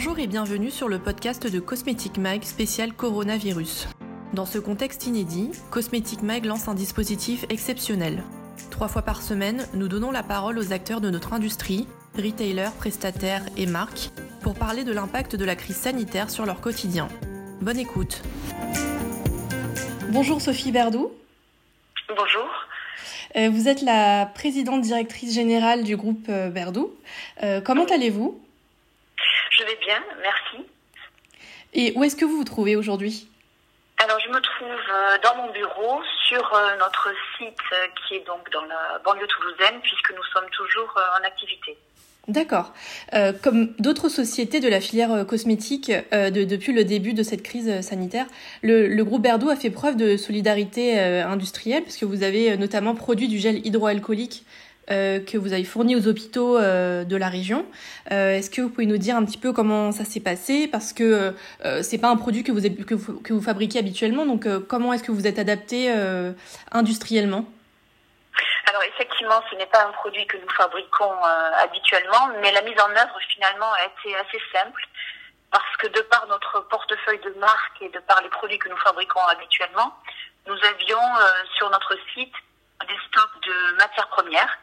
Bonjour et bienvenue sur le podcast de Cosmetic Mag spécial coronavirus. Dans ce contexte inédit, Cosmetic Mag lance un dispositif exceptionnel. Trois fois par semaine, nous donnons la parole aux acteurs de notre industrie, retailers, prestataires et marques, pour parler de l'impact de la crise sanitaire sur leur quotidien. Bonne écoute. Bonjour Sophie Berdou. Bonjour. Euh, vous êtes la présidente directrice générale du groupe euh, Berdou. Euh, comment allez-vous? Je vais bien, merci. Et où est-ce que vous vous trouvez aujourd'hui? Alors, je me trouve dans mon bureau sur notre site qui est donc dans la banlieue toulousaine puisque nous sommes toujours en activité. D'accord. Euh, comme d'autres sociétés de la filière euh, cosmétique euh, de, depuis le début de cette crise sanitaire, le, le groupe Berdou a fait preuve de solidarité industrielle puisque vous avez notamment produit du gel hydroalcoolique que vous avez fourni aux hôpitaux de la région. Est-ce que vous pouvez nous dire un petit peu comment ça s'est passé? Parce que c'est pas un produit que vous, que vous, que vous fabriquez habituellement, donc comment est-ce que vous êtes adapté industriellement? Alors effectivement, ce n'est pas un produit que nous fabriquons euh, habituellement, mais la mise en œuvre finalement a été assez simple. Parce que de par notre portefeuille de marque et de par les produits que nous fabriquons habituellement, nous avions euh, sur notre site des stocks de matières premières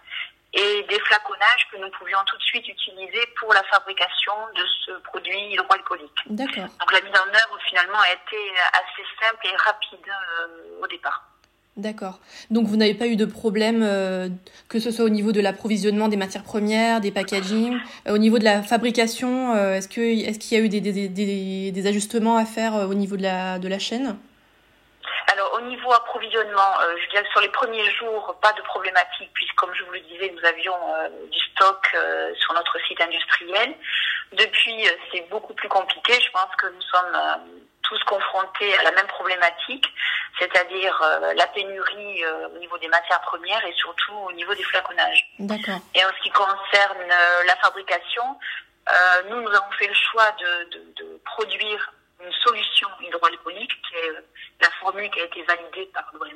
et des flaconnages que nous pouvions tout de suite utiliser pour la fabrication de ce produit hydroalcoolique. D'accord. Donc la mise en œuvre finalement a été assez simple et rapide euh, au départ. D'accord. Donc vous n'avez pas eu de problème, euh, que ce soit au niveau de l'approvisionnement des matières premières, des packaging, euh, au niveau de la fabrication, est-ce qu'il y a eu des, des, des, des ajustements à faire au niveau de la de la chaîne? Niveau approvisionnement, je dirais que sur les premiers jours, pas de problématique, puisque comme je vous le disais, nous avions du stock sur notre site industriel. Depuis, c'est beaucoup plus compliqué. Je pense que nous sommes tous confrontés à la même problématique, c'est-à-dire euh, la pénurie euh, au niveau des matières premières et surtout au niveau des flaconnages. D'accord. Et en ce qui concerne euh, la fabrication, nous, nous avons fait le choix de, de, de produire une solution hydroalcoolique qui est la formule qui a été validée par l'OMS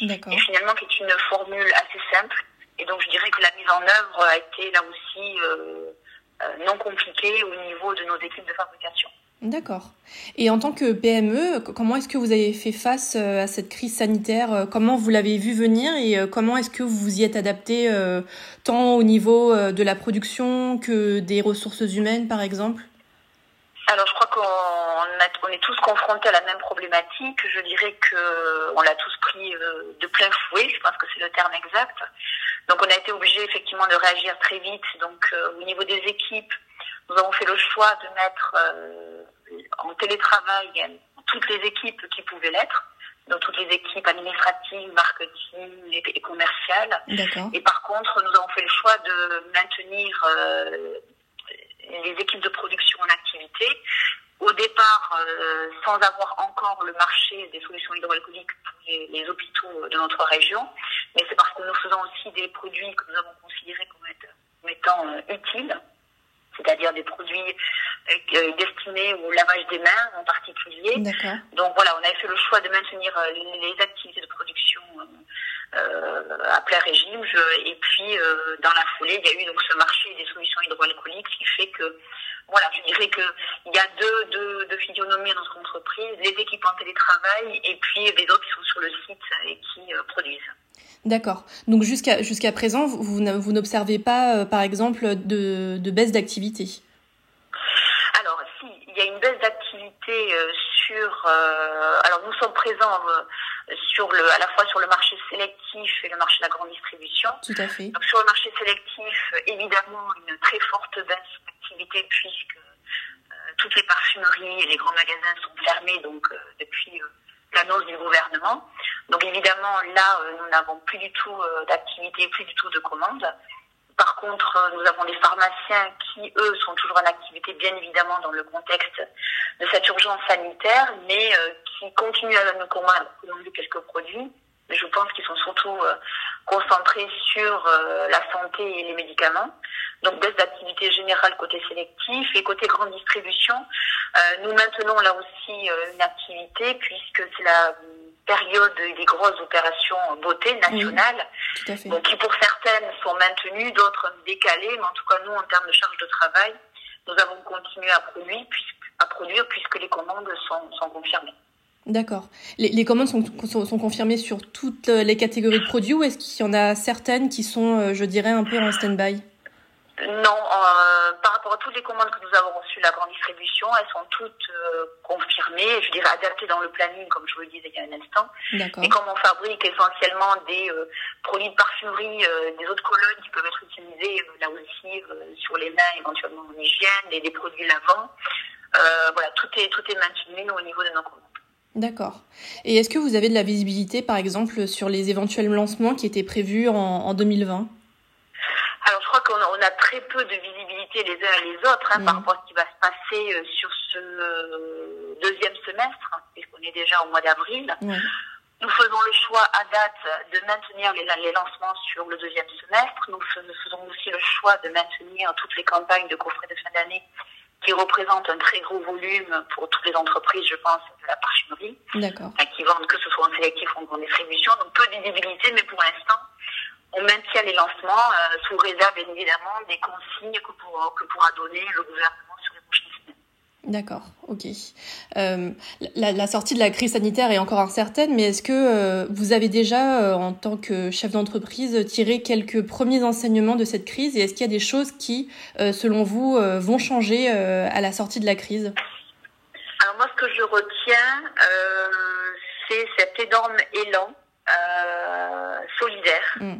et finalement qui est une formule assez simple. Et donc je dirais que la mise en œuvre a été là aussi non compliquée au niveau de nos équipes de fabrication. D'accord. Et en tant que PME, comment est-ce que vous avez fait face euh, à cette crise sanitaire? Euh, Comment vous l'avez vu venir et euh, comment est-ce que vous vous y êtes adapté tant au niveau de la production que des ressources humaines, par exemple? Alors je crois qu'on on est tous confrontés à la même problématique. Je dirais que on l'a tous pris de plein fouet. Je pense que c'est le terme exact. Donc on a été obligé effectivement de réagir très vite. Donc au niveau des équipes, nous avons fait le choix de mettre en télétravail toutes les équipes qui pouvaient l'être, donc toutes les équipes administratives, marketing et, commerciales. Et par contre, nous avons fait le choix de maintenir euh, les équipes de production en activité. Au départ, euh, sans avoir encore le marché des solutions hydroalcooliques pour les, hôpitaux de notre région, mais c'est parce que nous faisons aussi des produits que nous avons considérés comme, étant euh, utiles c'est-à-dire des produits euh, destinés au lavage des mains en particulier. Donc voilà, on avait fait le choix de maintenir euh, les activités de production euh, à plein régime. et puis dans la foulée, il y a eu donc ce marché des solutions hydroalcooliques, ce qui fait que voilà, je dirais que il y a deux, deux, deux physionomies dans notre entreprise, les équipes en télétravail et puis les autres qui sont sur le site et qui produisent. D'accord. Donc jusqu'à jusqu'à présent, vous, vous n'observez pas, euh, par exemple, de, de baisse d'activité? Alors, si, il y a une baisse d'activité euh, sur... Euh, alors, nous sommes présents sur le, à la fois sur le marché sélectif et le marché de la grande distribution. Tout à fait. Donc, sur le marché sélectif, évidemment, une très forte baisse puisque toutes les parfumeries et les grands magasins sont fermés donc depuis l'annonce du gouvernement. Donc évidemment, là, euh, nous n'avons plus du tout euh, d'activité, plus du tout de commandes. Par contre, euh, nous avons des pharmaciens qui, eux, sont toujours en activité, bien évidemment, dans le contexte de cette urgence sanitaire, mais qui continuent à nous commander quelques produits. Mais je pense qu'ils sont surtout concentrés sur la santé et les médicaments. Donc baisse d'activité générale côté sélectif et côté grande distribution. nous maintenons là aussi une activité puisque c'est la période des grosses opérations beauté nationales, qui pour certaines sont maintenues, d'autres décalées, mais en tout cas nous en termes de charge de travail, nous avons continué à produire, puisque, à produire puisque les commandes sont, sont confirmées. D'accord. Les, les, commandes sont, sont, sont, confirmées sur toutes les catégories de produits ou est-ce qu'il y en a certaines qui sont, euh, je dirais, un peu en stand-by? Non, euh, par rapport à toutes les commandes que nous avons reçues de la grande distribution, elles sont toutes euh, confirmées, je dirais adaptées dans le planning, comme je vous le disais il y a un instant. Et comme on fabrique essentiellement des euh, produits de parfumerie, euh, des eaux de cologne qui peuvent être utilisés là aussi sur les mains, éventuellement en hygiène, et des produits lavants, voilà, tout est, tout est maintenu au niveau de nos commandes. D'accord. Et est-ce que vous avez de la visibilité, par exemple, sur les éventuels lancements qui étaient prévus en, en 2020 alors, je crois qu'on a, on a, très peu de visibilité les uns et les autres hein, mmh. par rapport à ce qui va se passer euh, sur ce euh, deuxième semestre, hein, puisqu'on est déjà au mois d'avril. Mmh. Nous faisons le choix à date de maintenir les, les, lancements sur le deuxième semestre. Nous faisons aussi le choix de maintenir toutes les campagnes de coffret de fin d'année qui représente un très gros volume pour toutes les entreprises, je pense, de la parfumerie, qui vendent que ce soit en sélectif ou en distribution. Donc peu de visibilité, mais pour l'instant, on maintient les lancements euh, sous réserve, bien évidemment, des consignes que, pour, que pourra donner le gouvernement sur les prochaines semaines. D'accord, ok. Euh, la, la, sortie de la crise sanitaire est encore incertaine, mais est-ce que euh, vous avez déjà, euh, en tant que chef d'entreprise, tiré quelques premiers enseignements de cette crise et est-ce qu'il y a des choses qui, selon vous, vont changer à la sortie de la crise? Alors moi, ce que je retiens, c'est cet énorme élan solidaire. Mm.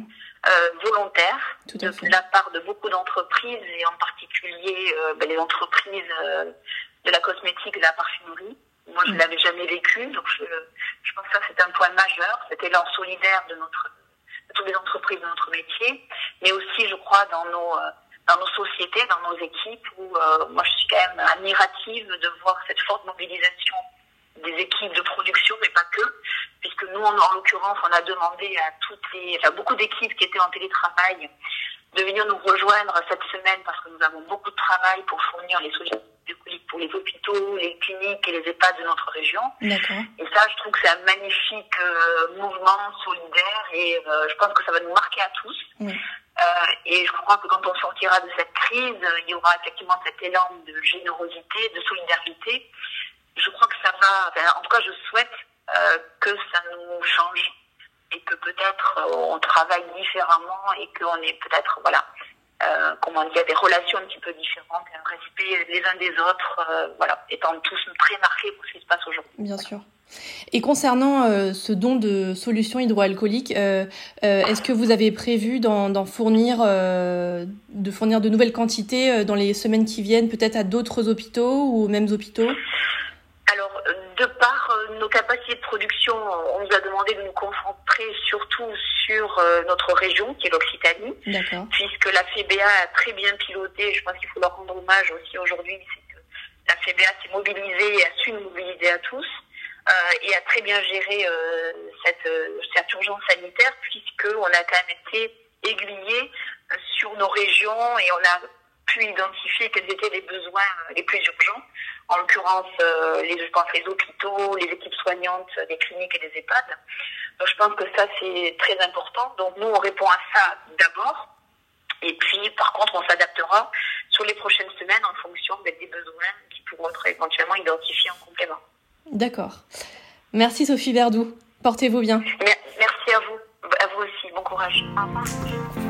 Volontaire de la part de beaucoup d'entreprises et en particulier ben, les entreprises de la cosmétique et de la parfumerie. Moi, je ne mm. l'avais jamais vécu, donc je, je pense que ça, c'est un point majeur, cet élan solidaire de, notre, de toutes les entreprises de notre métier, mais aussi, je crois, dans nos, euh, dans nos sociétés, dans nos équipes, où euh, moi, je suis quand même admirative de voir cette forte mobilisation des équipes de production, mais pas que, nous, en, en l'occurrence, on a demandé à toutes les, enfin, beaucoup d'équipes qui étaient en télétravail de venir nous rejoindre cette semaine parce que nous avons beaucoup de travail pour fournir les solutions pour les hôpitaux, les cliniques et les EHPAD de notre région. Et ça, je trouve que c'est un magnifique euh, mouvement solidaire et euh, je pense que ça va nous marquer à tous. Oui. Euh, et je crois que quand on sortira de cette crise, il y aura effectivement cet élan de générosité, de solidarité. Je crois que ça va, enfin, en tout cas, je souhaite que ça nous change et que peut-être on travaille différemment et qu'on est peut-être, voilà, euh, comment dire, des relations un petit peu différentes, un respect les uns des autres, euh, voilà, étant tous très marqués pour ce qui se passe aujourd'hui. Bien sûr. Et concernant euh, ce don de solutions hydroalcooliques, euh, euh, est-ce que vous avez prévu d'en fournir, de fournir de nouvelles quantités dans les semaines qui viennent, peut-être à d'autres hôpitaux ou aux mêmes hôpitaux? Alors, de par nos capacités de production, on nous a demandé de nous concentrer surtout sur euh, notre région, qui est l'Occitanie, puisque la FEBA a très bien piloté, je pense qu'il faut leur rendre hommage aussi aujourd'hui, c'est que la FEBA s'est mobilisée et a su nous mobiliser à tous, euh, et a très bien géré euh, cette, cette urgence sanitaire, puisqu'on a quand même été aiguillés sur nos régions et on a pu identifier quels étaient les besoins les plus urgents en l'occurrence euh, les, je pense, les hôpitaux, les équipes soignantes des cliniques et des EHPAD. Donc je pense que ça c'est très important. Donc nous on répond à ça d'abord. Et puis par contre on s'adaptera sur les prochaines semaines en fonction des besoins qui pourront être éventuellement identifiés en complément. D'accord. Merci Sophie Verdou. Portez-vous bien. Merci à vous. À vous aussi. Bon courage. Au revoir.